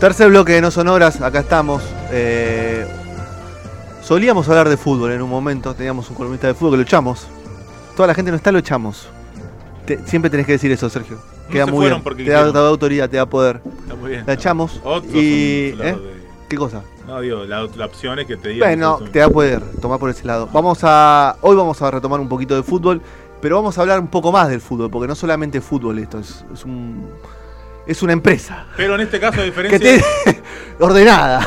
Tercer bloque de No Sonoras, acá estamos. Eh, solíamos hablar de fútbol en un momento, teníamos un columnista de fútbol que lo echamos. Toda la gente no está, lo echamos. Te- siempre tenés que decir eso, Sergio. No Queda se muy bien. Te da, quisieron. te da autoridad, te da poder. Está muy bien. La echamos. Otros y. ¿eh? ¿Qué cosa? No, digo, la, la opción es que te digan. Bueno, te da poder tomar por ese lado. Vamos a. Hoy vamos a retomar un poquito de fútbol, pero vamos a hablar un poco más del fútbol, porque no solamente fútbol esto, es, es un. Es una empresa. Pero en este caso, a Que diferencia, ordenada.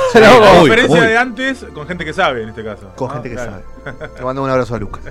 diferencia uy. de antes, con gente que sabe en este caso. Con Ah, gente que claro. sabe. Te mando un abrazo a Lucas.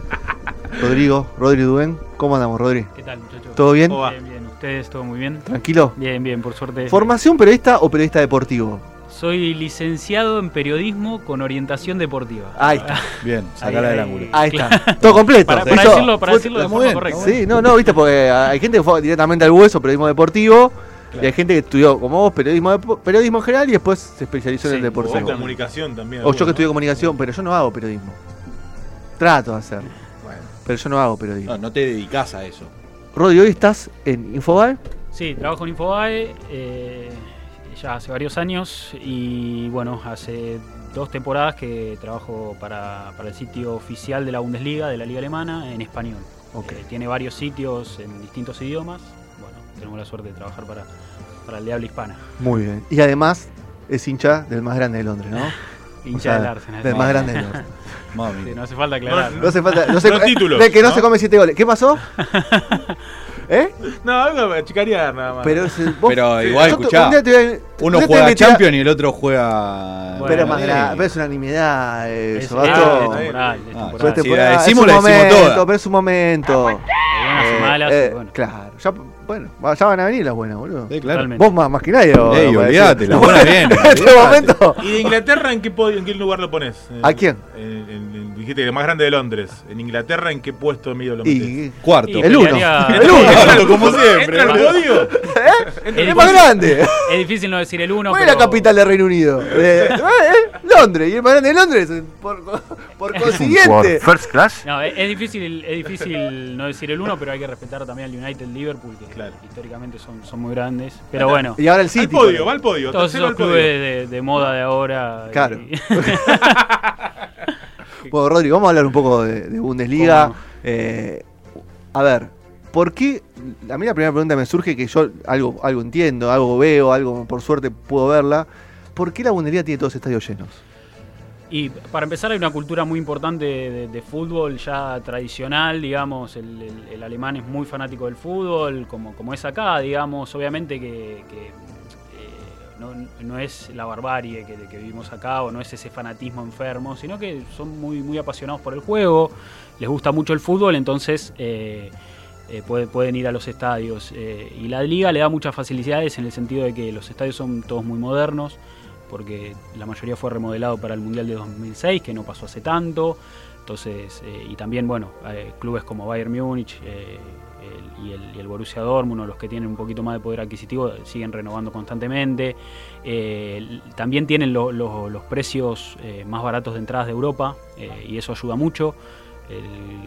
Rodrigo, Rodri Dubén, ¿cómo andamos, Rodri? ¿Qué tal, muchachos? ¿Todo bien? Bien, bien. ¿Ustedes todo muy bien? ¿Tranquilo? Bien, bien, por suerte. ¿Formación periodista o periodista deportivo? Soy licenciado en periodismo con orientación deportiva. Ahí está. Bien, sacala del ahí. ángulo. Ahí está. Todo completo. Para, decirlo, para decirlo de forma muy bien, correcta. Sí, no, no, viste, porque hay gente que fue directamente al hueso, periodismo deportivo, y hay gente que estudió, como vos, periodismo, periodismo en general y después se especializó en el O deportivo. comunicación también. O yo que estudié comunicación, pero yo no hago periodismo. Trato de hacerlo, ¿no? Bueno. pero yo no hago periodismo. No, no te dedicas a eso. Rodri, hoy estás en Infobae. Sí, trabajo en Infobae eh, ya hace varios años y bueno, hace dos temporadas que trabajo para, para el sitio oficial de la Bundesliga, de la Liga Alemana, en español. Ok. Eh, tiene varios sitios en distintos idiomas. Tenemos la suerte de trabajar para, para el de habla hispana. Muy bien. Y además es hincha del más grande de Londres, ¿no? Hincha O sea, del Arsenal. Del más grande de Londres. Mami. Sí, no hace falta aclarar. No hace falta. No se, No títulos, de que no, ¿no? se come siete goles. ¿Qué pasó? ¿Eh? No, algo a chicarear nada más. Pero, si vos- Pero igual, te- escuchá. un día te un Uno día te juega tirar- Champions y el otro juega. Bueno, Pero es más pero es una nimiedad Es, eso, es temporal, es Ah, temporal. Es temporada, la es decimos, un la decimos momento, toda. pero es un momento. Hay buenas y Eh, malas, eh, bueno, Claro, ya, bueno, ya van a venir las buenas, boludo. Sí, claro. Totalmente. Vos más, más que nadie. Ey, olvídate, las buenas vienen, En este momento. ¿Y de Inglaterra en qué, en qué lugar lo pones? Eh, ¿A quién? en- en- en- dijiste que el más grande de Londres. ¿En Inglaterra en qué puesto medio lo metes? Y, Cuarto. Y el uno. El uno. Entra- como siempre, ¿Entra al boludo. podio? Es Es más grande. Es difícil no decir el uno, ¿Cuál es pero la capital del Reino Unido? Eh, eh, Londres. Y el más grande de Londres. eh, Por, por consiguiente. First class. No, es, es difícil, es difícil no decir el uno, pero hay que respetar también al United Liverpool, que Claro. históricamente son, son muy grandes. Pero bueno, Y ahora el Al City. podio, va al podio. todos esos al clubes de, de moda de ahora. Claro. y- Bueno, Rodrigo, vamos a hablar un poco de, de Bundesliga. Eh, a ver, ¿por qué? A mí la primera pregunta me surge que yo algo, algo entiendo, algo veo, algo por suerte puedo verla. ¿Por qué la Bundesliga tiene todos estadios llenos? Y para empezar hay una cultura muy importante de, de fútbol ya tradicional, digamos, el, el- el alemán es muy fanático del fútbol, como, como es acá, digamos, obviamente que, que, no, es la barbarie que, vivimos acá o no es ese fanatismo enfermo, sino que son muy, muy apasionados por el juego, les gusta mucho el fútbol, entonces eh, eh, puede- pueden ir a los estadios. eh, y la liga le da muchas facilidades en el sentido de que los estadios son todos muy modernos, porque la mayoría fue remodelado para el Mundial de 2006, que no pasó hace tanto. Entonces, y también, bueno, clubes como Bayern Múnich y, el, y el Borussia Dortmund, los que tienen un poquito más de poder adquisitivo, siguen renovando constantemente. Eh, también tienen lo- lo- los precios eh, más baratos de entradas de Europa, eh, y eso ayuda mucho. el,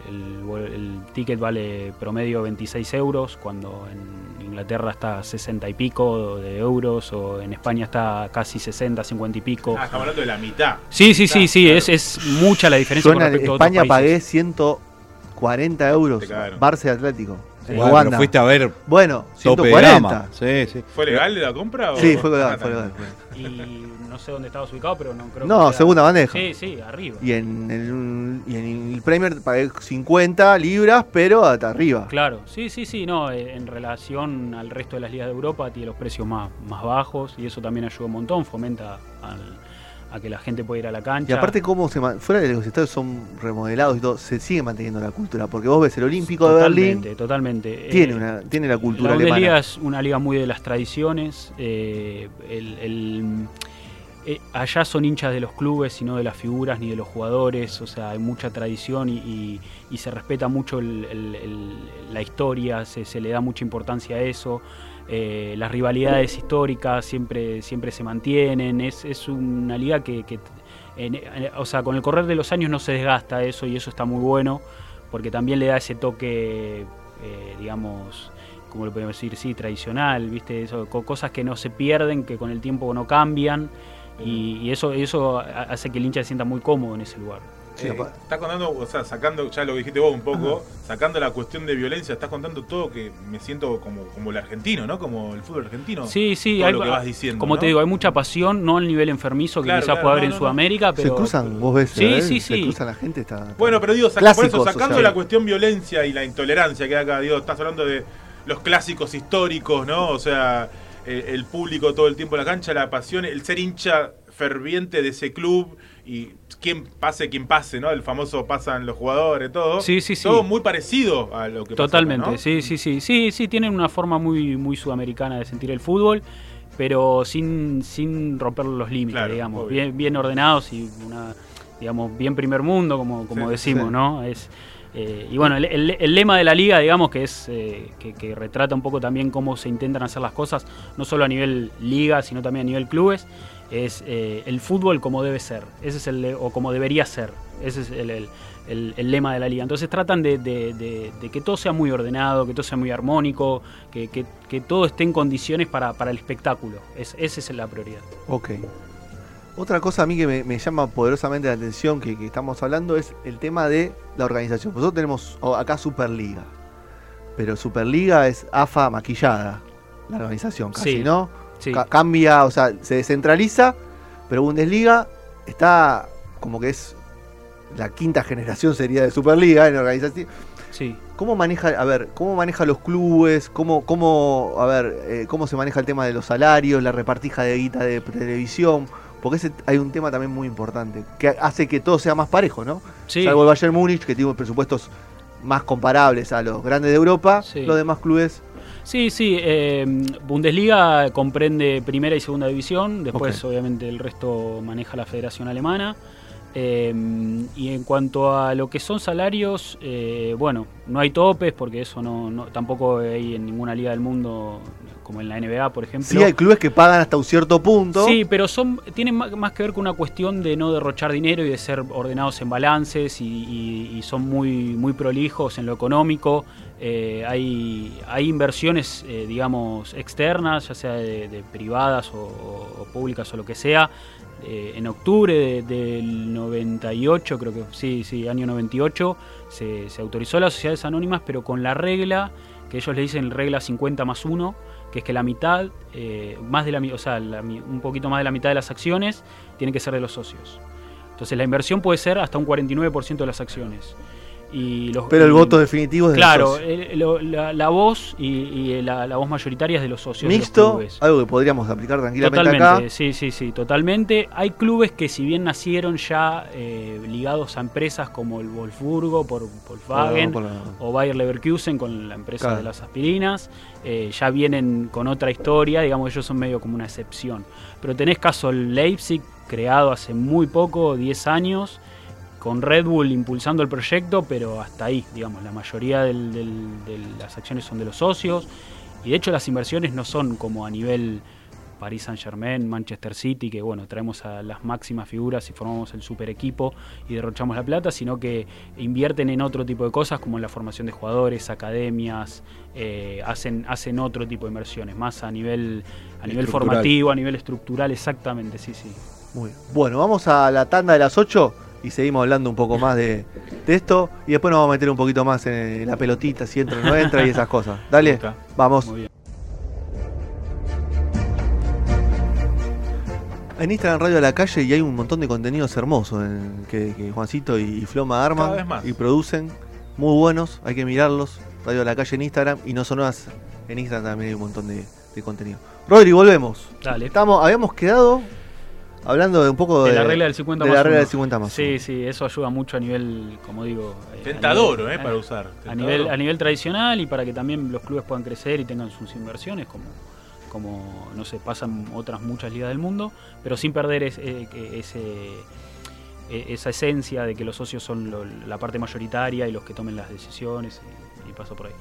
el- el ticket vale promedio 26 euros, cuando en Inglaterra está 60 y pico de euros, o en España está casi 60, 50 y pico. Ah, estamos hablando de la mitad. Sí, sí, sí, sí, Claro. es, es mucha la diferencia Yo con en respecto a otros España pagué países. 140 euros. Barça Atlético. En Bueno, pero fuiste a ver Bueno, tope de 140. gama. Sí, sí. ¿Fue legal la compra? o- Sí, fue legal, Ah, fue está legal. Y no sé dónde estabas ubicado, pero no creo No, que segunda bandeja. Sí, sí, arriba. Y en, el, y en el Premier pagué 50 libras, pero hasta arriba. Claro, sí, sí, sí, no, eh, en relación al resto de las ligas de Europa tiene los precios más, más bajos y eso también ayuda un montón, fomenta al- a que la gente pueda ir a la cancha. Y aparte, cómo se fuera de los estadios son remodelados y todo, se sigue manteniendo la cultura. Porque vos ves el Olímpico de Berlín, totalmente. tiene, Eh, una, tiene la cultura la alemana. es una liga muy de las tradiciones. eh, el- el- eh, allá son hinchas de los clubes y no de las figuras ni de los jugadores. O sea, hay mucha tradición y, y- y se respeta mucho el- el- el- la historia, se, se le da mucha importancia a eso. Eh, las rivalidades históricas siempre, siempre se mantienen. Es, es una liga que, que, o sea, con el correr de los años no se desgasta eso y eso está muy bueno porque también le da ese toque, eh, digamos, como lo podemos decir, sí, tradicional, ¿viste? Eso, co- cosas que no se pierden, que con el tiempo no cambian y, y eso, eso ha- hace que el hincha se sienta muy cómodo en ese lugar. Sí, Eh, estás contando, o sea, sacando, ya lo dijiste vos un poco, sacando la cuestión de violencia, estás contando todo que me siento como, como el argentino, ¿no? Como el fútbol argentino. Sí, sí, todo hay, lo que vas diciendo, como ¿no? te digo, hay mucha pasión, no al nivel enfermizo que Claro, quizás claro, pueda haber no, en no, no. Sudamérica, pero... se cruzan, vos ves, Sí, ¿eh? sí, se sí. cruzan la gente. Está, Bueno, pero digo, sac- por eso, Clásicos sacando la cuestión violencia y la intolerancia que hay acá, digo, estás hablando de los clásicos históricos, ¿no? O sea, eh, el público todo el tiempo en la cancha, la pasión, el ser hincha ferviente de ese club y quien pase, quien pase, ¿no? El famoso pasan los jugadores, todo. Sí, sí, sí. Todo muy parecido a lo que pasa acá, Totalmente, ¿no? sí, sí, sí, sí, sí, tienen una forma muy, muy sudamericana de sentir el fútbol, pero sin, sin romper los límites, Claro, digamos, obvio. bien, bien ordenados y una, digamos, bien primer mundo, como, como Sí, decimos, sí. ¿no? Es, eh, y bueno, el, el- el lema de la liga, digamos, que es eh, que, que retrata un poco también cómo se intentan hacer las cosas, no solo a nivel liga, sino también a nivel clubes, es eh, el fútbol como debe ser, ese es el o como debería ser, ese es el, el- el- el lema de la liga. Entonces tratan de, de- de- de que todo sea muy ordenado, que todo sea muy armónico, que, que- que todo esté en condiciones para, para el espectáculo. Es, esa es la prioridad. Ok. Otra cosa a mí que me, me llama poderosamente la atención que, que estamos hablando es el tema de la organización. Nosotros tenemos acá Superliga, pero Superliga es AFA maquillada, la organización casi, Sí, ¿no? Sí. Ca- cambia, o sea, se descentraliza, pero Bundesliga está como que es la quinta generación sería de Superliga en organización. sí. ¿Cómo maneja, a ver, cómo maneja los clubes? ¿Cómo, cómo, a ver, eh, cómo se maneja el tema de los salarios, la repartija de guita de televisión? Porque ese, hay un tema también muy importante, que hace que todo sea más parejo, ¿no? Sí. Salvo el Bayern Múnich, que tiene presupuestos más comparables a los grandes de Europa, Sí. los demás clubes, Sí, sí. eh, Bundesliga comprende primera y segunda división. Después, obviamente, el resto maneja la Federación Alemana. Eh, y en cuanto a lo que son salarios, eh, bueno, no hay topes porque eso no, no- tampoco hay en ninguna liga del mundo, como en la NBA, por ejemplo. sí hay clubes que pagan hasta un cierto punto. Sí, pero son tienen más que ver con una cuestión de no derrochar dinero y de ser ordenados en balances y, y- y son muy, muy prolijos en lo económico. Eh, hay, hay inversiones, eh, digamos, externas, ya sea de, de privadas o públicas o lo que sea. Eh, en octubre de- del 98, creo que sí, sí, año 98, se, autorizó las sociedades anónimas, pero con la regla que ellos le dicen regla 50 más 1, que es que la mitad, eh, más de la, o sea, la un poquito más de la mitad de las acciones tiene que ser de los socios. Entonces la inversión puede ser hasta un 49% de las acciones. Y los, Pero el y- voto definitivo es de Claro, lo- la, la voz y, y la, la voz mayoritaria es de los socios. de los Mixto, algo que podríamos aplicar tranquilamente Totalmente, acá. sí, sí, sí, totalmente. Hay clubes que si bien nacieron ya eh, ligados a empresas como el Wolfsburgo por Volkswagen Por la- por la- o Bayer Leverkusen con la empresa Claro. de las aspirinas, eh, ya vienen con otra historia, digamos, ellos son medio como una excepción. Pero tenés caso el Leipzig, creado hace muy poco, 10 años, con Red Bull impulsando el proyecto, pero hasta ahí, digamos, la mayoría del- del- de las acciones son de los socios, y de hecho las inversiones no son como a nivel Paris Saint Germain, Manchester City, que bueno, traemos a las máximas figuras y formamos el super equipo y derrochamos la plata, sino que invierten en otro tipo de cosas como en la formación de jugadores, academias, eh, hacen, hacen otro tipo de inversiones, más a nivel, a nivel formativo, a nivel estructural, exactamente, sí, sí. Muy bien. Bueno, vamos a la tanda de las 8 y seguimos hablando un poco más de, de esto. Y después nos vamos a meter un poquito más en la pelotita, si entra o no entra y esas cosas. Dale, vamos. En Instagram Radio de la Calle y hay un montón de contenidos hermosos en- que, que Juancito y, y Floma arman y producen. Muy buenos, hay que mirarlos. Radio de la Calle en Instagram y no sonoras en Instagram también hay un montón de, de contenido. Rodri, volvemos. Dale. Estamos, habíamos quedado hablando de un poco de, De la regla del 50 de más la regla uno. del 50 más. Sí, sí, eso ayuda mucho a nivel, como digo... eh, Tentador, nivel- ¿eh? Para usar. A nivel, a nivel tradicional y para que también los clubes puedan crecer y tengan sus inversiones, como, como no sé, pasan otras muchas ligas del mundo, pero sin perder eh, ese, eh, esa esencia de que los socios son lo- la parte mayoritaria y los que tomen las decisiones y, y paso por ahí.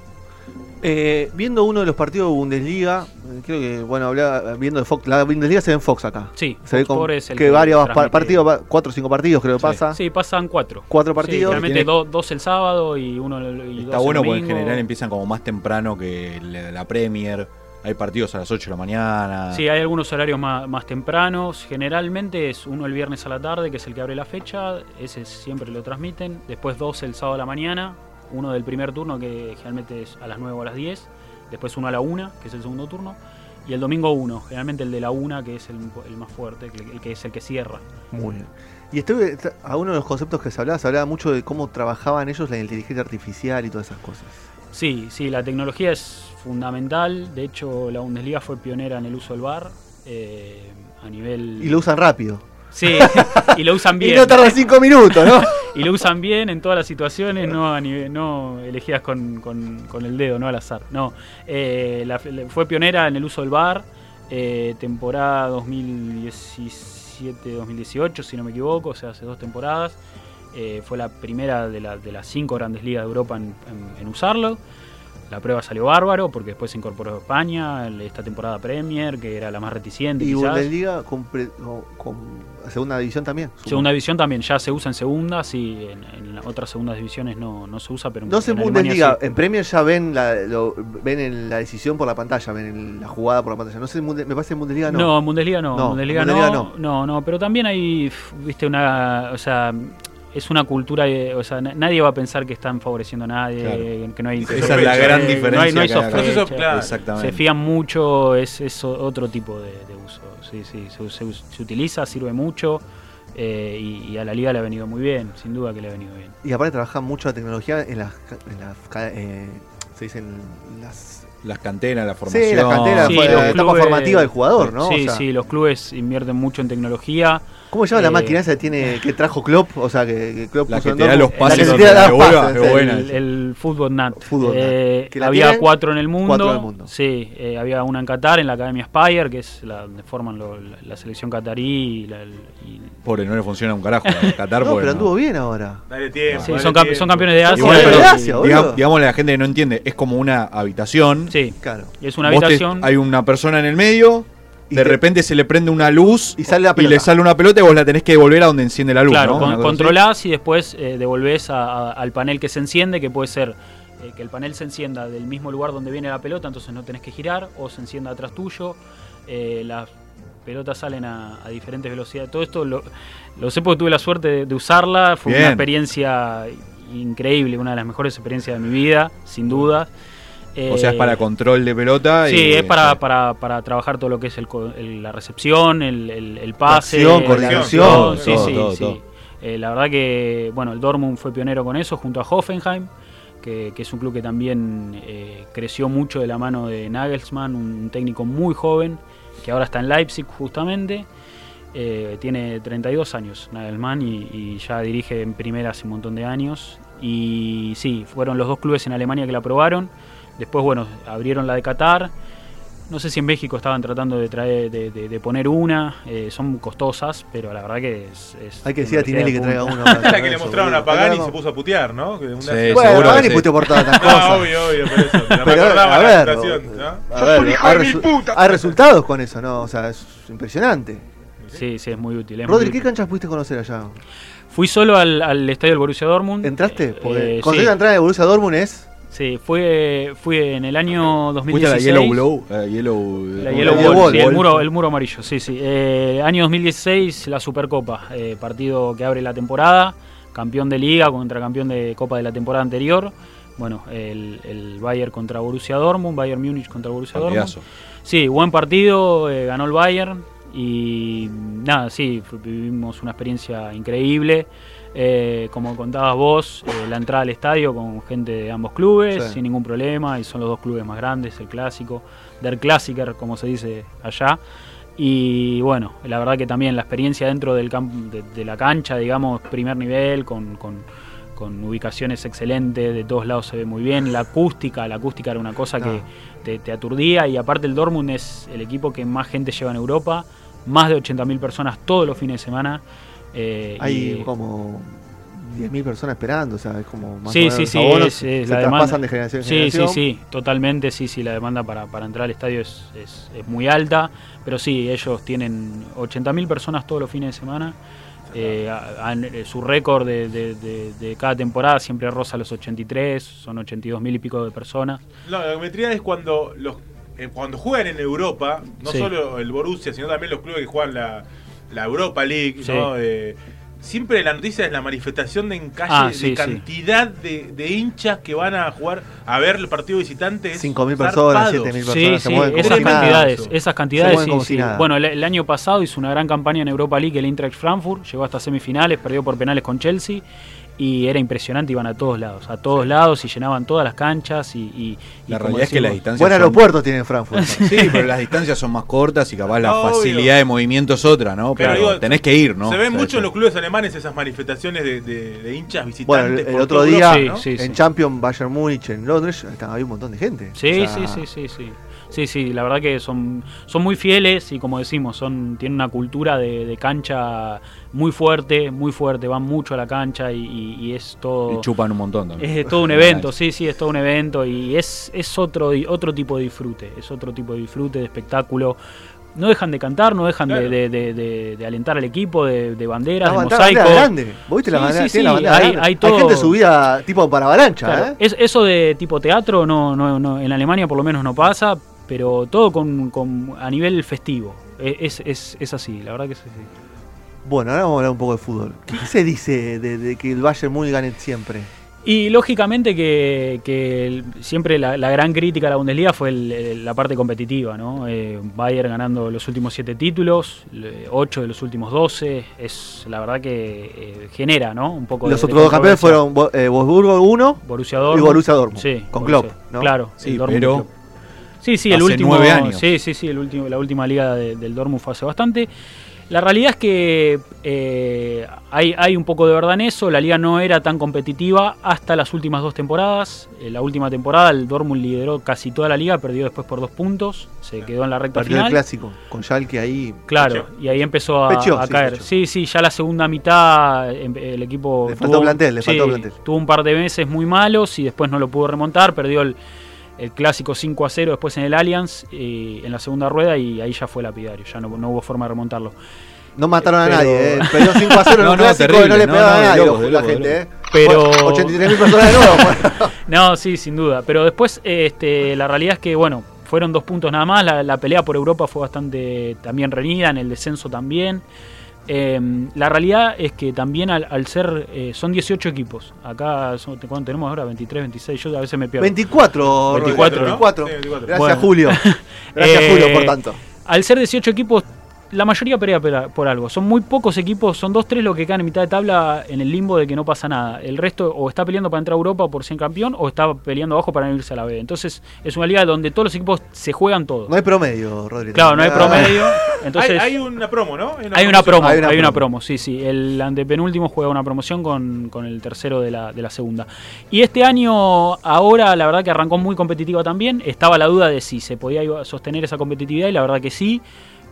Eh, viendo uno de los partidos de Bundesliga, eh, creo que, bueno, hablaba, viendo de Fox, la Bundesliga se ve en Fox acá. Sí, Se ve con es el que varios pa- partidos, cuatro o cinco partidos creo que Sí. pasa. Sí, pasan cuatro. Cuatro Sí, partidos. realmente Tiene- do- dos el sábado y uno el y Está dos bueno el porque en general empiezan como más temprano que la, la Premier. Hay partidos a las 8 de la mañana. Sí, hay algunos horarios más, más tempranos. Generalmente es uno el viernes a la tarde, que es el que abre la fecha. Ese siempre lo transmiten. Después dos el sábado a la mañana. Uno del primer turno, que generalmente es a las 9 o a las 10. Después uno a la 1, que es el segundo turno. Y el domingo uno, generalmente el de la 1, que es el, el más fuerte, el que es el que cierra. Muy bien. Y estuve a uno de los conceptos que se hablaba, se hablaba mucho de cómo trabajaban ellos la inteligencia artificial y todas esas cosas. Sí, sí, la tecnología es fundamental. De hecho, la Bundesliga fue pionera en el uso del VAR. eh, a nivel. Y lo usan rápido. Sí, y lo usan bien. Y no tarda cinco minutos, ¿no? y lo usan bien en todas las situaciones, no a nivel, no elegidas con, con- con el dedo, no al azar. No, Eh, la- fue pionera en el uso del VAR, eh, temporada 2017-2018, si no me equivoco, o sea, hace dos temporadas. Eh, fue la primera de, la- de las cinco grandes ligas de Europa en, en- en usarlo. La prueba salió bárbaro porque después se incorporó España, esta temporada Premier, que era la más reticente. Y. Bundesliga con, segunda división también. supongo. Segunda división también ya se usa en segunda, sí, en, en otras segundas divisiones no, no se usa, pero No en Alemania Bundesliga, sí. en Premier ya ven la, lo- ven el- la decisión por la pantalla, ven el- la jugada por la pantalla. No sé, en me parece en Bundesliga no. No, en Bundesliga no, No, en Bundesliga, en Bundesliga no, no, no, pero también hay, viste, una, o sea, es una cultura, de- o sea, na- nadie va a pensar que están favoreciendo a nadie, Claro. que no hay... Esa Esa es la gran no diferencia. no hay sospecha. Eso, claro. Exactamente. Se fían mucho, es, es otro tipo de, de uso. Sí, sí, se, se- se utiliza, sirve mucho eh, y, y a la liga le ha venido muy bien, sin duda que le ha venido bien. Y aparte trabajan mucho la tecnología en las, ca- en las eh, se dicen las Las canteras, la formación. Sí, las canteras, Sí, fue los la etapa formativa del jugador, ¿no? Sí, O sea, sí, los clubes invierten mucho en tecnología. ¿Cómo se llama la Eh, máquina esa que tiene que trajo Klopp? O sea, que, que Klopp La puso que en te da los pases La que te da los pases, es el- buena. El, el Football Nat. Fútbol Eh, Nat, que la había tienen cuatro en el mundo. cuatro en el mundo. Sí, eh, había una en Qatar, en la Academia Spire, que es la donde forman lo- la, la selección catarí. Y la- y- Pobre, no le funciona un carajo. Qatar, No, pero no. anduvo bien ahora. Dale tiempo. sí, dale son, campe- tiempo. son campeones de Asia. Igual, pero- pero- Gracias, boludo. Digam- digámosle a la gente que no entiende, es como una habitación. sí, Claro. es una te- habitación. hay una persona en el medio, de te- repente se le prende una luz Y sale la y le sale una pelota y vos la tenés que devolver a donde enciende la luz. Claro, ¿no? con- Una cosa así. controlás y después eh, devolvés a- a- al panel que se enciende, que puede ser eh, que el panel se encienda del mismo lugar donde viene la pelota, entonces no tenés que girar, o se encienda atrás tuyo. eh, las pelotas salen a, a diferentes velocidades. Todo esto lo, lo sé porque tuve la suerte de, de usarla. Fue Bien. una experiencia increíble, una de las mejores experiencias de mi vida, sin duda. O sea, es Eh, para control de pelota. Sí, y- es para, para, para trabajar todo lo que es el, la recepción, el, el- el pase, acción, coordinación, sí, todo, sí, todo, sí. todo. Eh, la verdad que, bueno, el Dortmund fue pionero con eso junto a Hoffenheim, que, que es un club que también eh, creció mucho de la mano de Nagelsmann, un técnico muy joven, que ahora está en Leipzig justamente. Eh, tiene 32 años Nagelsmann y, y ya dirige en primera hace un montón de años. Y sí, fueron los dos clubes en Alemania que la aprobaron. Después, bueno, abrieron la de Qatar. No sé si en México estaban tratando de traer, de, de- de poner una. eh, son costosas, pero la verdad que es. es Hay que decir a Tinelli que traiga una. para La que le mostraron a Pagani y se no- puso a putear, ¿no? Que una- Sí, Bueno, seguro Pagani puteó por todas No, cosas. obvio, obvio, por eso. No me Pero, a la ver, situación, ¿no? A ver, hay, resu- hay resultados con eso, ¿no? O sea, es impresionante. Sí, sí, es muy útil. es muy Rodri, ¿qué útil. canchas pudiste conocer allá? Fui solo al, al estadio del Borussia Dortmund. ¿Entraste? Eh, eh, sí, la entrada de Borussia Dortmund es... sí, fue, fui en el año ¿Fuiste a la 2016. Yellow Glow? La Yellow, La ¿cómo Yellow Wall, sí, el muro, el muro amarillo, sí, sí. Eh, año 2016, la Supercopa, eh, partido que abre la temporada, campeón de liga contra campeón de Copa de la temporada anterior. Bueno, el, el Bayern contra Borussia Dortmund, Bayern Múnich contra Borussia Partidazo. Dortmund. Sí, buen partido, eh, ganó el Bayern y nada, sí, vivimos una experiencia increíble. Eh, como contabas vos, eh, la entrada al estadio con gente de ambos clubes, Sí. sin ningún problema, y son los dos clubes más grandes, el clásico, der Klassiker, como se dice allá. Y bueno, la verdad que también la experiencia dentro del camp- de, de la cancha, digamos, primer nivel, con, con- con ubicaciones excelentes, de todos lados se ve muy bien. La acústica, la acústica era una cosa que Ah. te, te aturdía y aparte el Dortmund es el equipo que más gente lleva en Europa, más de 80.000 personas todos los fines de semana. eh, Hay y- como 10.000 personas esperando, o sea, es como más Sí, sí, sí, es- es se la traspasan demanda. de generación en Sí, sí, generación. sí, totalmente, sí, sí, la demanda para, para entrar al estadio es, es- es muy alta, pero sí, ellos tienen 80.000 personas todos los fines de semana. Eh, a- eh, su récord de, de- de- de cada temporada siempre roza los 83, son 82.000 y pico de personas. No, la geometría es cuando los eh, cuando juegan en Europa, no Sí. solo el Borussia, sino también los clubes que juegan la, la Europa League, Sí. ¿no? Eh, siempre la noticia es la manifestación de en calle Ah, de sí, cantidad de, de hinchas que van a jugar a ver el partido visitante. es 5.000 personas, zarpado. 7.000 Sí, personas, se sí, mueven como esas nada. cantidades, esas Se cantidades, mueven sí, como sí. si nada. Bueno, el, el año pasado hizo una gran campaña en Europa League el Eintracht Frankfurt, llegó hasta semifinales, perdió por penales con Chelsea y era impresionante, iban a todos lados, a todos lados y llenaban todas las canchas y... y- La realidad es que las distancias Buen son- aeropuerto tiene Frankfurt. Sí, pero las distancias son más cortas y capaz la Obvio. facilidad de movimiento es otra, ¿no? Pero Pero, digo, tenés que ir, ¿no? Se ven O sea, mucho en los clubes alemanes esas manifestaciones de, de- de hinchas visitantes. Bueno, el, el otro día Europa, ¿no? Sí, sí. en Champions, Bayern Múnich, en Londres, había un montón de gente. Sí, O sea, sí, sí, sí, sí. Sí, sí, la verdad que son, son muy fieles y como decimos, son, tienen una cultura de, de cancha muy fuerte, muy fuerte, van mucho a la cancha y, y- y es todo... Y chupan un montón también. Es todo un evento, sí, sí, es todo un evento y es, es otro, otro tipo de disfrute, es otro tipo de disfrute, de espectáculo. No dejan de cantar, no dejan de- Claro. de, de- de- de alentar al equipo, de, de banderas, La de bandera mosaico. grande. ¿Vos viste la Sí, bandera? sí, Tiene la sí, bandera hay- grande. hay todo- gente subida tipo para avalancha, Claro, ¿eh? es, eso de tipo teatro no, no, no, en Alemania por lo menos no pasa, pero todo con, con- a nivel festivo. E- Es, es, es así, la verdad que es así. Bueno, ahora vamos a hablar un poco de fútbol. ¿Qué se dice de, de que el Bayern Múnich gane siempre? Y lógicamente que, que siempre la, la gran crítica a la Bundesliga fue el- la parte competitiva, ¿no? Eh, Bayern ganando los últimos siete títulos, ocho de los últimos doce, es la verdad que eh, genera, ¿no? Un poco Los de, de otros dos campeones fueron eh, Wolfsburgo 1 Borussia y. Borussia Dortmund. Sí, con Borussia- Klopp, ¿no? Claro, Sí, pero Sí, sí, el último. nueve años. Sí, sí, sí, el último, la última liga de- del Dortmund fue hace bastante. La realidad es que eh, hay, hay un poco de verdad en eso. La liga no era tan competitiva hasta las últimas dos temporadas. En la última temporada el Dortmund lideró casi toda la liga, perdió después por dos puntos. Se quedó en la recta Partido del final. clásico, con Schalke ahí. Claro, y ahí empezó a, caer. Sí, sí, ya la segunda mitad em, el equipo Le faltó plantel, le sí, faltó plantel. Tuvo un par de meses muy malos y después no lo pudo remontar, perdió el, el clásico 5 a 0 después en el Allianz y en la segunda rueda y ahí ya fue lapidario, ya no, no hubo forma de remontarlo. No mataron a Pero- nadie, ¿eh? Perdió 5 a 0 en No, un no, clásico y terrible, no le no, pegaban no, a nadie locos, la locos, gente, de ¿eh? Pero- 83.000 personas de nuevo. No, sí, sin duda. Pero después, este, la realidad es que, bueno, fueron dos puntos nada más. La, la pelea por Europa fue bastante también reñida, en el descenso también. Eh, la realidad es que también al, al ser, eh, son 18 equipos. Acá, son- ¿cuánto tenemos ahora? 23, 26. Yo a veces me pierdo. 24, 24, Rodri, ¿no? 24. Sí, 24. Gracias, Bueno. Julio. Gracias, Eh, Julio, por tanto. Al ser 18 equipos, la mayoría pelea por, por algo. Son muy pocos equipos, son dos, tres los que quedan en mitad de tabla en el limbo de que no pasa nada. El resto o está peleando para entrar a Europa por ser campeón o está peleando abajo para no irse a la B. Entonces es una liga donde todos los equipos se juegan todo. No hay promedio, Rodrigo. Claro, no hay promedio. Entonces, hay, hay una promo, ¿no? hay una promo, Hay una hay una promo. promo, sí, sí. El antepenúltimo juega una promoción con, con el tercero de la, de la segunda. Y este año, ahora, la verdad que arrancó muy competitiva también. Estaba la duda de si se podía sostener esa competitividad y la verdad que sí.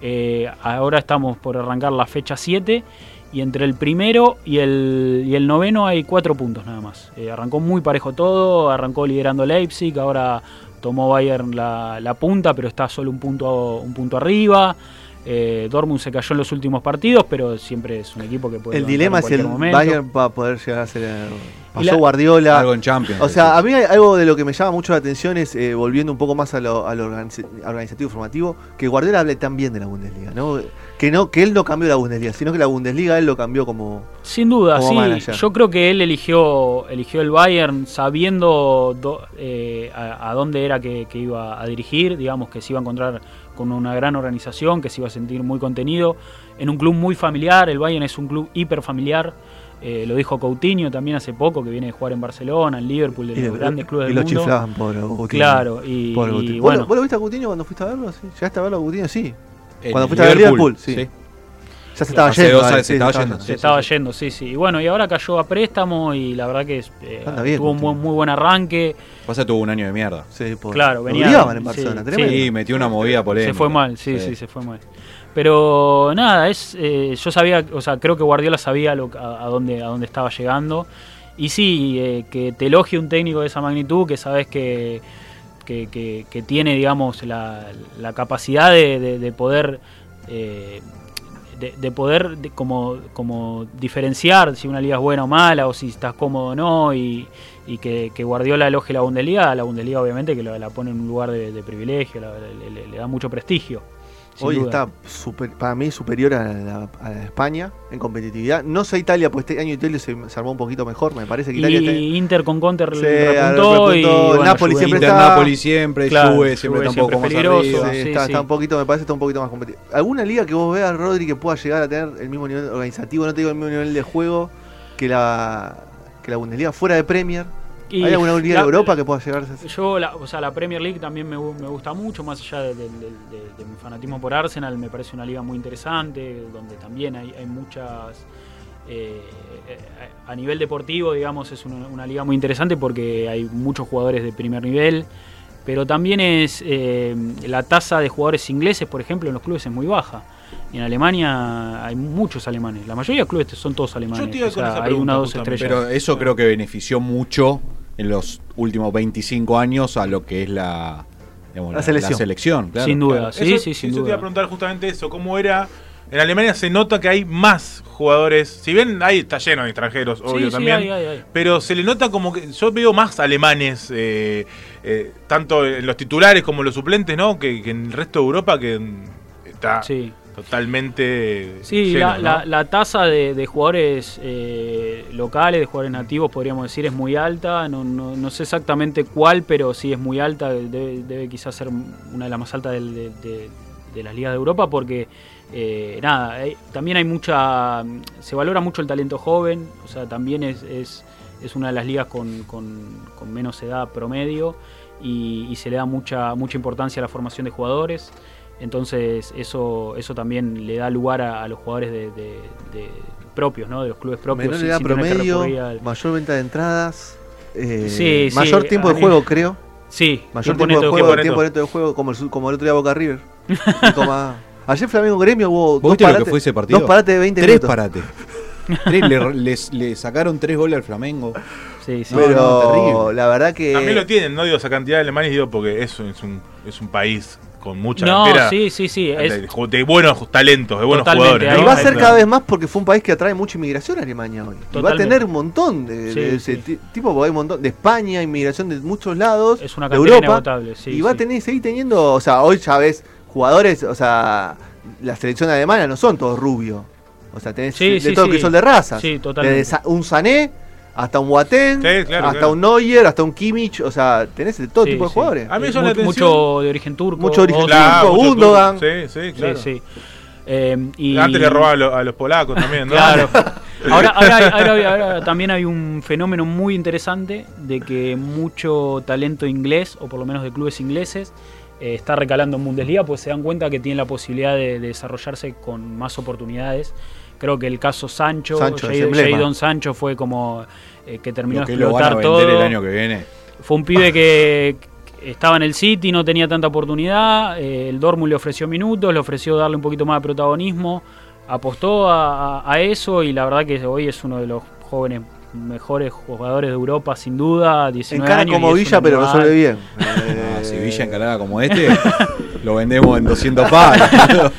Eh, ahora estamos por arrancar la fecha 7 y entre el primero y el, y el noveno hay cuatro puntos nada más. Eh, arrancó muy parejo todo, arrancó liderando Leipzig, ahora tomó Bayern la, la punta, pero está solo un punto, un punto arriba. Eh, Dortmund se cayó en los últimos partidos, pero siempre es un equipo que puede. El dilema es si el momento. Bayern va a poder llegar a ser. Pasó la- Guardiola. Algo en Champions. O sea, a mí hay algo de lo que me llama mucho la atención es, eh, volviendo un poco más a lo, a lo organiz- organizativo y formativo, que Guardiola hable tan bien de la Bundesliga, ¿no? Que, no, que él no cambió la Bundesliga, sino que la Bundesliga él lo cambió como... Sin duda, como sí. manager. Yo creo que él eligió, eligió el Bayern sabiendo do- eh, a, a dónde era que, que iba a dirigir, digamos que se iba a encontrar con una gran organización, que se iba a sentir muy contenido, en un club muy familiar, el Bayern es un club hiper familiar, eh, lo dijo Coutinho también hace poco, que viene de jugar en Barcelona, en Liverpool, de y, los grandes clubes y del lo mundo. chiflaban por Coutinho. Claro, y, Pobre y Coutinho. ¿Vos, bueno, lo, vos lo viste a Coutinho cuando fuiste a verlo? ¿Sí? ¿Llegaste a verlo a Coutinho? Sí. Cuando fuiste a ver Liverpool, sí. Ya se estaba Hace yendo. años se sí, estaba se yendo, se sí, estaba sí. yendo, sí, sí. Y bueno, y ahora cayó a préstamo y la verdad que eh, Anda bien, tuvo un muy buen arranque. Pasa tuvo un año de mierda. Sí, por- Claro, lo venía- odiaban en sí, Barcelona, sí. Sí, metió una movida polémica. Se fue mal, sí, sí, se fue mal. Pero nada, es eh, yo sabía, o sea, creo que Guardiola sabía lo, a, a dónde a dónde estaba llegando. Y sí, eh, que te elogie un técnico de esa magnitud, que sabes que, que, que- que tiene, digamos, la, la capacidad de, de- de poder eh, de, de poder de- como, como diferenciar si una liga es buena o mala, o si estás cómodo o no, y, y que, que Guardiola elogie la Bundesliga, la Bundesliga obviamente que la, pone en un lugar de, privilegio, le da mucho prestigio. Sin Hoy duda. está super- para mí superior a la, a la España en competitividad. No sé Italia, pues este año Italia se, se armó un poquito mejor. Me parece que Italia y está- Inter con Conter Sí, repuntó, y bueno, Napoli siempre Inter, está- Napoli siempre, Claro, Juve siempre Juve está un poco más siempre arriba. Sí, sí, está, sí. está un poquito, me parece está un poquito más competitiva. ¿Alguna liga que vos veas, Rodri, que pueda llegar a tener el mismo nivel organizativo, no te digo el mismo nivel de juego que la que la Bundesliga fuera de Premier? Y ¿Hay alguna liga de Europa que pueda llegar a ser? Yo, la, o sea, la Premier League también me, me gusta mucho, más allá de, de- de- de- de mi fanatismo por Arsenal, me parece una liga muy interesante, donde también hay, hay muchas... eh, a nivel deportivo, digamos, es una, una liga muy interesante porque hay muchos jugadores de primer nivel, pero también es eh, la tasa de jugadores ingleses, por ejemplo, en los clubes es muy baja. Y en Alemania hay muchos alemanes. La mayoría de clubes son todos alemanes. te iba o con sea, esa hay una o dos estrellas. Pero eso creo que benefició mucho en los últimos 25 años a lo que es la, digamos, La selección. claro. Sin duda, Claro, sí, eso- sí, sin eso te iba duda. a preguntar justamente eso, cómo era... En Alemania se nota que hay más jugadores, si bien ahí está lleno de extranjeros, obvio sí, también, hay, hay, hay. pero se le nota como que yo veo más alemanes, eh, eh, tanto en los titulares como en los suplentes, ¿no? Que, que en el resto de Europa que está Sí. Totalmente Sí, lleno, la, ¿no? la- la tasa de, de jugadores eh, locales, de jugadores nativos, podríamos decir, es muy alta. No, no- no sé exactamente cuál, pero sí es muy alta. Debe, debe quizás ser una de las más altas de, de- de las ligas de Europa porque, eh, nada, también hay mucha... Se valora mucho el talento joven, o sea, también es, es, es una de las ligas con, con- con menos edad promedio y, y se le da mucha, mucha importancia a la formación de jugadores. Entonces eso, eso también le da lugar a, a los jugadores de, de- de propios, ¿no? De los clubes propios. Menor sin- edad promedio, al- mayor venta de entradas, eh, Sí, sí, mayor tiempo de mí- juego, creo. Sí, Mayor tiempo tiempo de juego, tiempo neto de juego, como el, su- como el otro día Boca River. Ayer Flamengo Gremio hubo ¿Vos dos viste lo que parates, fue ese partido? dos parates de 20 Tres minutos. parates. Tres, le, les- le sacaron tres goles al Flamengo. Sí, sí. No, Pero no, la verdad que También lo tienen, no digo esa cantidad de alemanes, digo porque eso es un, es un país con mucha No, cantera sí, sí, sí. de, Es, de buenos talentos, de buenos Totalmente, jugadores. y va a ser cada vez más porque fue un país que atrae mucha inmigración a Alemania hoy. Y va a tener un montón de, Sí, de ese sí. ti- tipo, hay un montón de España, inmigración de muchos lados, es una de cantidad Europa. inagotable. Sí, y va a tener, seguir teniendo, o sea, hoy ya ves jugadores, o sea, la selección alemana no son todos rubios. O sea, tenés Sí, de sí, todo sí. que son de razas. Sí, totalmente. Desde un Sané hasta un Boateng, Sí, claro, hasta claro. un Neuer, hasta un Kimmich, o sea, tenés de todo Sí, tipo de sí. jugadores. A mí me Eh, llama la mu- atención- Mucho de origen turco. Mucho origen Ozil. turco. Claro, mucho Gundogan. turco. Sí, sí, claro. Sí, sí. Eh, y, Antes le robaban a los, a los polacos también, ¿no? Claro. Ahora, ahora, ahora también hay un fenómeno muy interesante de que mucho talento inglés, o por lo menos de clubes ingleses, eh, está recalando en Bundesliga, pues se dan cuenta que tienen la posibilidad de, de desarrollarse con más oportunidades. Creo que el caso Sancho, Sancho, Jadon- Sancho fue como eh, que terminó de que lo van a explotar vender todo. el año que viene. Fue un pibe que estaba en el City, no tenía tanta oportunidad. eh, el Dortmund le ofreció minutos, le ofreció darle un poquito más de protagonismo. Apostó a, a- a eso y la verdad que hoy es uno de los jóvenes mejores jugadores de Europa, sin duda. 19 Encara años. como Villa, pero animal. resuelve bien. Ah, Eh, si Villa encarada como este, lo vendemos en 200 palos.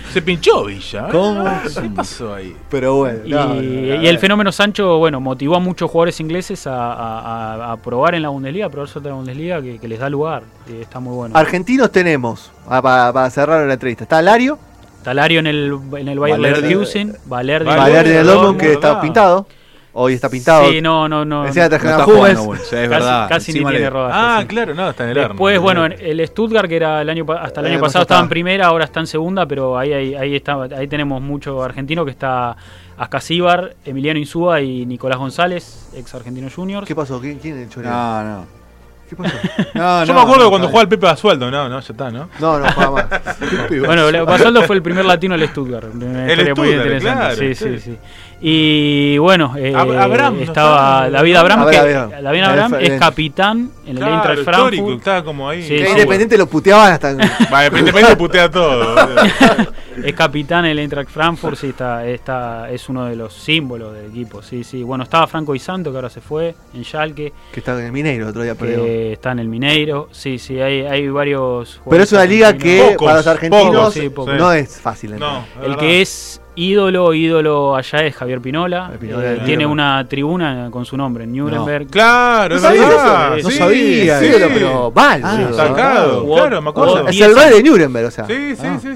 Se pinchó Villa. ¿eh? ¿Cómo? ¿Qué pasó ahí? Pero bueno. Y, no, no, no. y el fenómeno Sancho, bueno, motivó a muchos jugadores ingleses a, a- a- a probar en la Bundesliga, a probar suerte en la Bundesliga, que, que les da lugar. y está muy bueno. Argentinos tenemos, ah, para, para cerrar la entrevista. Está Lario, Talario en el, en el Bayer Valerdi. Leverkusen, Valerdi, Valerdi Valerdi del Dortmund, Dortmund, que está ¿verdad? pintado. Hoy está pintado. Sí, no, no, no. Decía No Hummels. jugando bueno, es casi, verdad. casi ni tiene rodaje. Ah, sí. claro, no, está en el horno. Después, bueno, el Stuttgart, que era el año hasta el El año año pasado estaba en primera, ahora está en segunda, pero ahí, ahí, ahí, está, ahí tenemos mucho argentino que está Ascasíbar, Emiliano Insúa y Nicolás González, ex argentino junior. ¿Qué pasó? ¿Quién, quién echó No, no. ¿Qué pasó? No, Yo no, me acuerdo no, cuando jugaba el Pepe Basualdo, no, no, ya está, ¿no? No, no, juega más. Bueno, Basualdo fue el primer latino del Stuttgart. Una El historia muy Stuttgart, interesante. claro, sí, sí. sí, sí. Y bueno, eh, Ab- Abraham, ¿no estaba? David Abraham, que. David Abraham es capitán en el Claro, Eintracht Frankfurt. estaba como ahí. Sí, Que sí. Independiente lo puteaban hasta. Va, Independiente putea todo. Es capitán en el Eintracht Frankfurt, sí, está, está, es uno de los símbolos del equipo, sí, sí. Bueno, estaba Franco y Santo, que ahora se fue, en Schalke, que estaba en el Mineiro otro día, pero. que está en el Mineiro, sí, sí, hay, hay varios Pero es una liga que. Pocos, para los argentinos pocos, sí, pocos. no es fácil. No, El verdad. que es ídolo, ídolo allá es Javier Pinola, Javier Pinola, eh, tiene una tribuna con su nombre en Nuremberg. Claro, ¿No eso? Sí, sabía, sí. Sí, pero. Ah, Sacado, claro, me acuerdo. Es el años. de Nuremberg, o sea. Sí, sí, Ah. sí,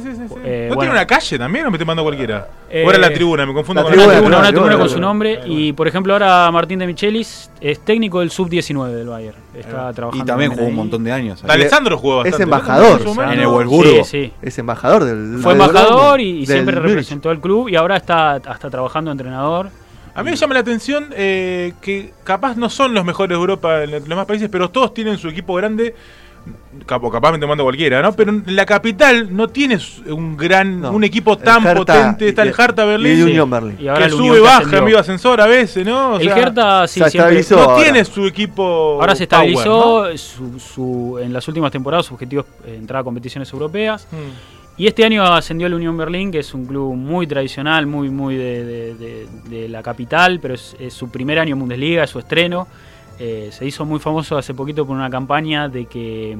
¿No bueno. tiene una calle también o me estoy mandando cualquiera? Eh, o era la tribuna, me confundo la con Una tribuna, tribuna, no, una la tribuna tribuna, con la su tribuna. nombre y por ejemplo ahora Martín de Michelis es técnico del sub-19 del Bayern. Está trabajando Y también jugó un montón de años. ahí. Alessandro jugó Es bastante. embajador, o menos. En el Wolfsburgo. Sí, sí. Es embajador del. Fue del embajador y, y del siempre representó al club y ahora está hasta trabajando de entrenador. A mí me llama la atención eh, que capaz no son los mejores de Europa en los demás países, pero todos tienen su equipo grande. Capo, capaz me mando cualquiera, ¿no? Pero en la capital no tienes un gran, No. un equipo tan Hertha potente. Está el y- Hertha y Berlín. el Berlin. Y ahora que sube, que baja, en vivo ascensor a veces, ¿no? O el sea, Hertha sí, se siempre- estabilizó. no ahora. tiene su equipo. ahora se power, estabilizó ¿no? su, su- en las últimas temporadas su objetivo es eh, entrar a competiciones europeas. Mm. Y este año ascendió el Unión Berlín, que es un club muy tradicional, muy muy de, de- de- de la capital, pero es, es su primer año en Bundesliga, es su estreno. Eh, se hizo muy famoso hace poquito por una campaña de que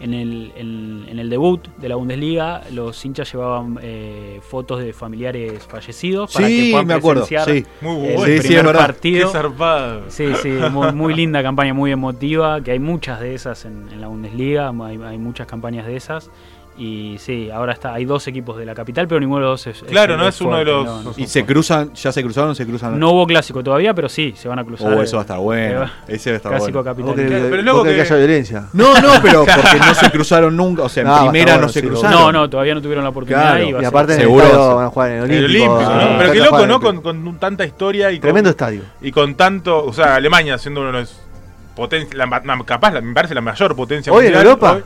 en el, en- en el debut de la Bundesliga los hinchas llevaban eh, fotos de familiares fallecidos para que Sí, puedan me acuerdo. presenciar Sí. Muy el bueno. Sí, sí, primer. Qué partido. zarpado. Sí, sí, muy, muy linda campaña, muy emotiva, que hay muchas de esas en, en la Bundesliga, hay, hay muchas campañas de esas. Y sí, ahora está, hay dos equipos de la capital, pero ninguno de los dos es. Claro, no es uno de los- no, no. Y se cruzan, ya se cruzaron, se cruzan. No hubo clásico todavía, pero sí, se van a cruzar. Oh, eso va a estar bueno. Eh, Ese va a estar Clásico bueno. Capital. querés, Pero luego que que- haya violencia. No, no, pero porque no se cruzaron nunca. O sea, en No, primera bueno, no se sí, cruzaron. No, no, todavía no tuvieron la oportunidad. Claro. y va a Y aparte en el Seguro. estadio van a jugar en el El Olímpico. Ah. Pero qué loco, ¿no? Con, con tanta historia y con, Tremendo estadio. y con tanto, o sea, Alemania siendo uno de los capaz, la- me parece la mayor potencia Hoy en Europa.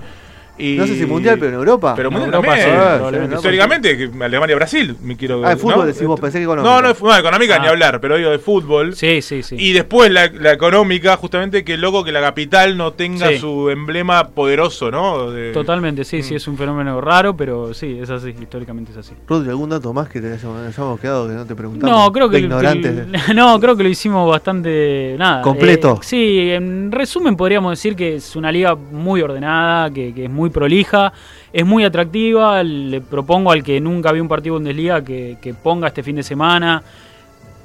Y- No sé si mundial, pero en Europa. Pero mundial Europa también. sí, probablemente. sí, Históricamente, que Alemania-Brasil, me quiero Ah, de fútbol ¿no? decimos, pensé que económica. No, no, no, económica ni Ah. hablar, pero digo de fútbol. Sí, sí, sí. Y después la, la económica, justamente que loco que la capital no tenga Sí. su emblema poderoso, ¿no? De- Totalmente, sí, sí, Mm. es un fenómeno raro, pero sí, es así, históricamente es así. Rodri, ¿algún dato más que te hayamos, quedado que no te preguntamos? No, creo que, De que- ignorantes. no, creo que lo hicimos bastante nada. Completo. eh, sí, en resumen podríamos decir que es una liga muy ordenada, que, que es muy prolija, es muy atractiva. Le propongo al que nunca vio un partido de Bundesliga que, que ponga este fin de semana.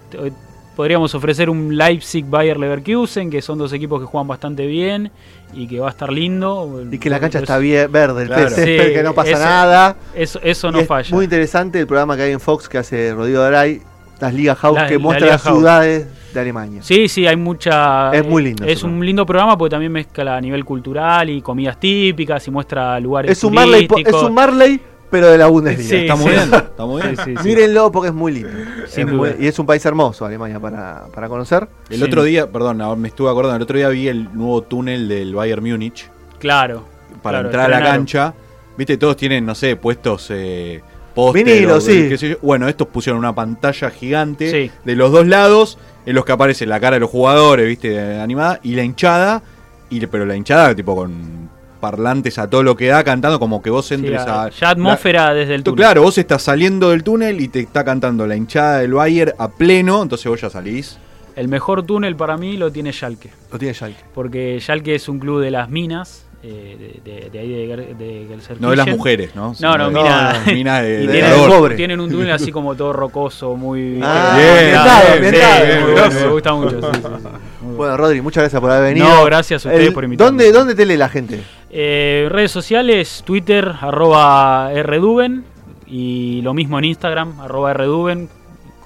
Te- Podríamos ofrecer un Leipzig Bayer Leverkusen, que son dos equipos que juegan bastante bien y que va a estar lindo. Y que la cancha Es- está bien verde, el Claro. césped, Sí, que no pasa eso- nada. Eso, eso Y no es falla. Muy interesante el programa que hay en Fox que hace Rodrigo Aray, las Liga House, La- que la muestra Liga las House. ciudades de Alemania. Sí, sí, hay mucha. Es muy lindo Es ese un lindo programa porque también mezcla a nivel cultural y comidas típicas y muestra lugares Es un, Marley, es un Marley pero de la Bundesliga. Sí, Está muy bien, está muy bien. Sí, sí, sí. Mírenlo porque es muy lindo. Es muy- y es un país hermoso, Alemania, para, para conocer. El Sí. otro día, perdón, ahora me estuve acordando, el otro día vi el nuevo túnel del Bayern Múnich Claro. para claro, entrar a la cancha. Viste, todos tienen, no sé, puestos eh, póster Vinilo, sí. qué sé yo. Bueno, estos pusieron una pantalla gigante Sí. de los dos lados en los que aparece la cara de los jugadores, viste, animada, y la hinchada, y, pero la hinchada tipo con parlantes a todo lo que da, cantando como que vos Sí, entres a... ya atmósfera desde el Tú, túnel. Claro, vos estás saliendo del túnel y te está cantando la hinchada del Bayern a pleno, entonces vos ya salís. El mejor túnel para mí lo tiene Schalke. Lo tiene Schalke. Porque Schalke es un club de las minas, eh, de, de- ahí de, de. No de las mujeres, ¿no? No, no, Sino de- mina. no, mina de, y de tienen, pobre. tienen un túnel así como todo rocoso, muy... Ah, Bien, bien, bien, bien, me gusta mucho. sí, sí, sí. Bueno, Rodri, muchas gracias por haber venido. No, gracias a ustedes El- por invitarme. ¿dónde, ¿Dónde te lee la gente? Eh, redes sociales, Twitter, arroba rduben, y lo mismo en Instagram, arroba rduben,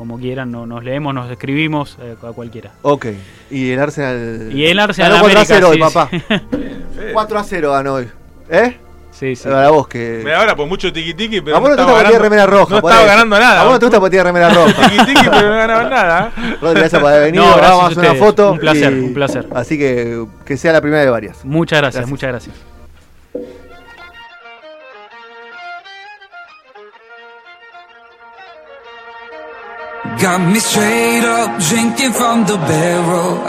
como quieran, no, nos leemos, nos escribimos, eh, a cualquiera. Ok. Y el Arsenal. Y el Arsenal Ganó 4 a América, 0 hoy, sí, papá. sí. 4 a 0 ganó hoy. ¿Eh? Sí, sí. Para vos que. Me ahora por mucho tiki tiki, pero a vos no te estaba gusta ganando- remera roja. No estaba ganando nada. A vos no te gusta tiene remera roja. Tiki tiki, pero no ganaban nada. Rodri, gracias por haber venido. No, gracias Vamos a hacer una foto. Un placer, y- un placer. Así que que sea la primera de varias. Muchas gracias, Gracias. muchas gracias. Got me straight up drinking from the barrel.